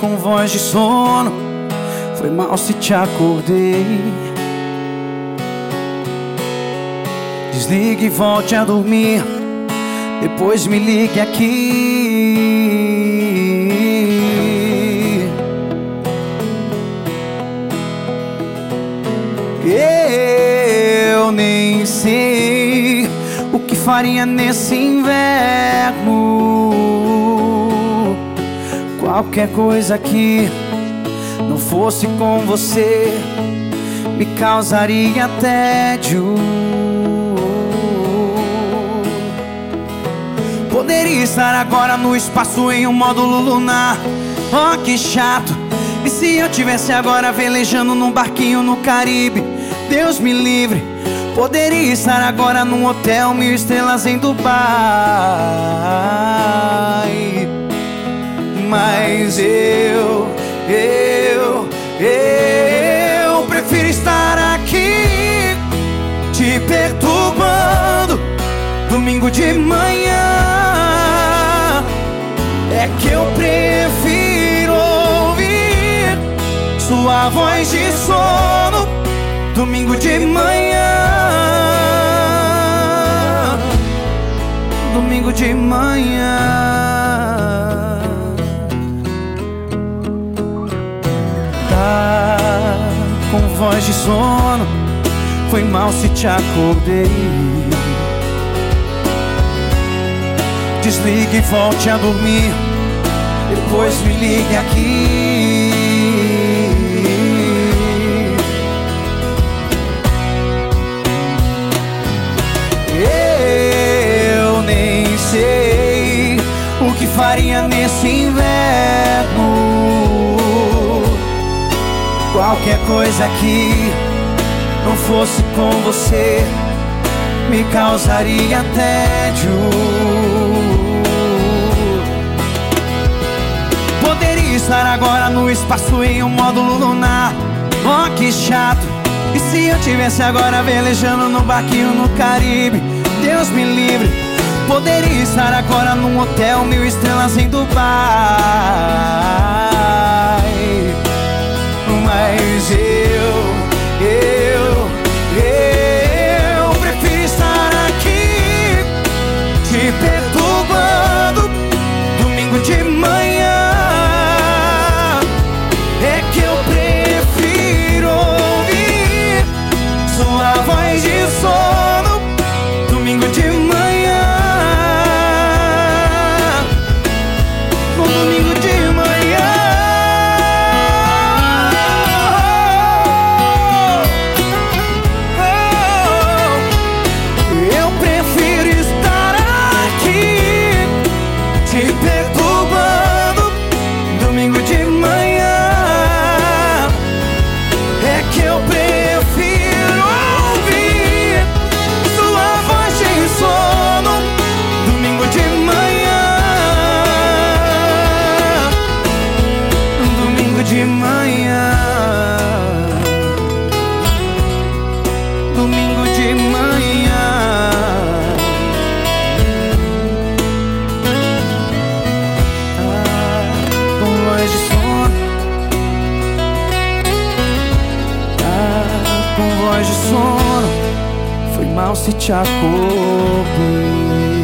Com voz de sono, foi mal se te acordei. Desligue e volte a dormir, depois me ligue aqui. Eu nem sei o que faria nesse inverno. Qualquer coisa que não fosse com você me causaria tédio. Poderia estar agora no espaço em um módulo lunar. Oh, que chato. E se eu tivesse agora velejando num barquinho no Caribe? Deus me livre. Poderia estar agora num hotel mil estrelas em Dubai. Mas eu, eu, eu prefiro estar aqui te perturbando domingo de manhã. É que eu prefiro ouvir sua voz de sono domingo de manhã. Domingo de manhã. Voz de sono, foi mal se te acordei. Desligue e volte a dormir. Depois me ligue aqui. Eu nem sei o que faria nesse inverno. Qualquer coisa que não fosse com você me causaria tédio. Poderia estar agora no espaço em um módulo lunar. Oh, que chato. E se eu tivesse agora velejando no barquinho no Caribe? Deus me livre. Poderia estar agora num hotel mil estrelas em Dubai. Voz de sono. Foi mal se te acordei.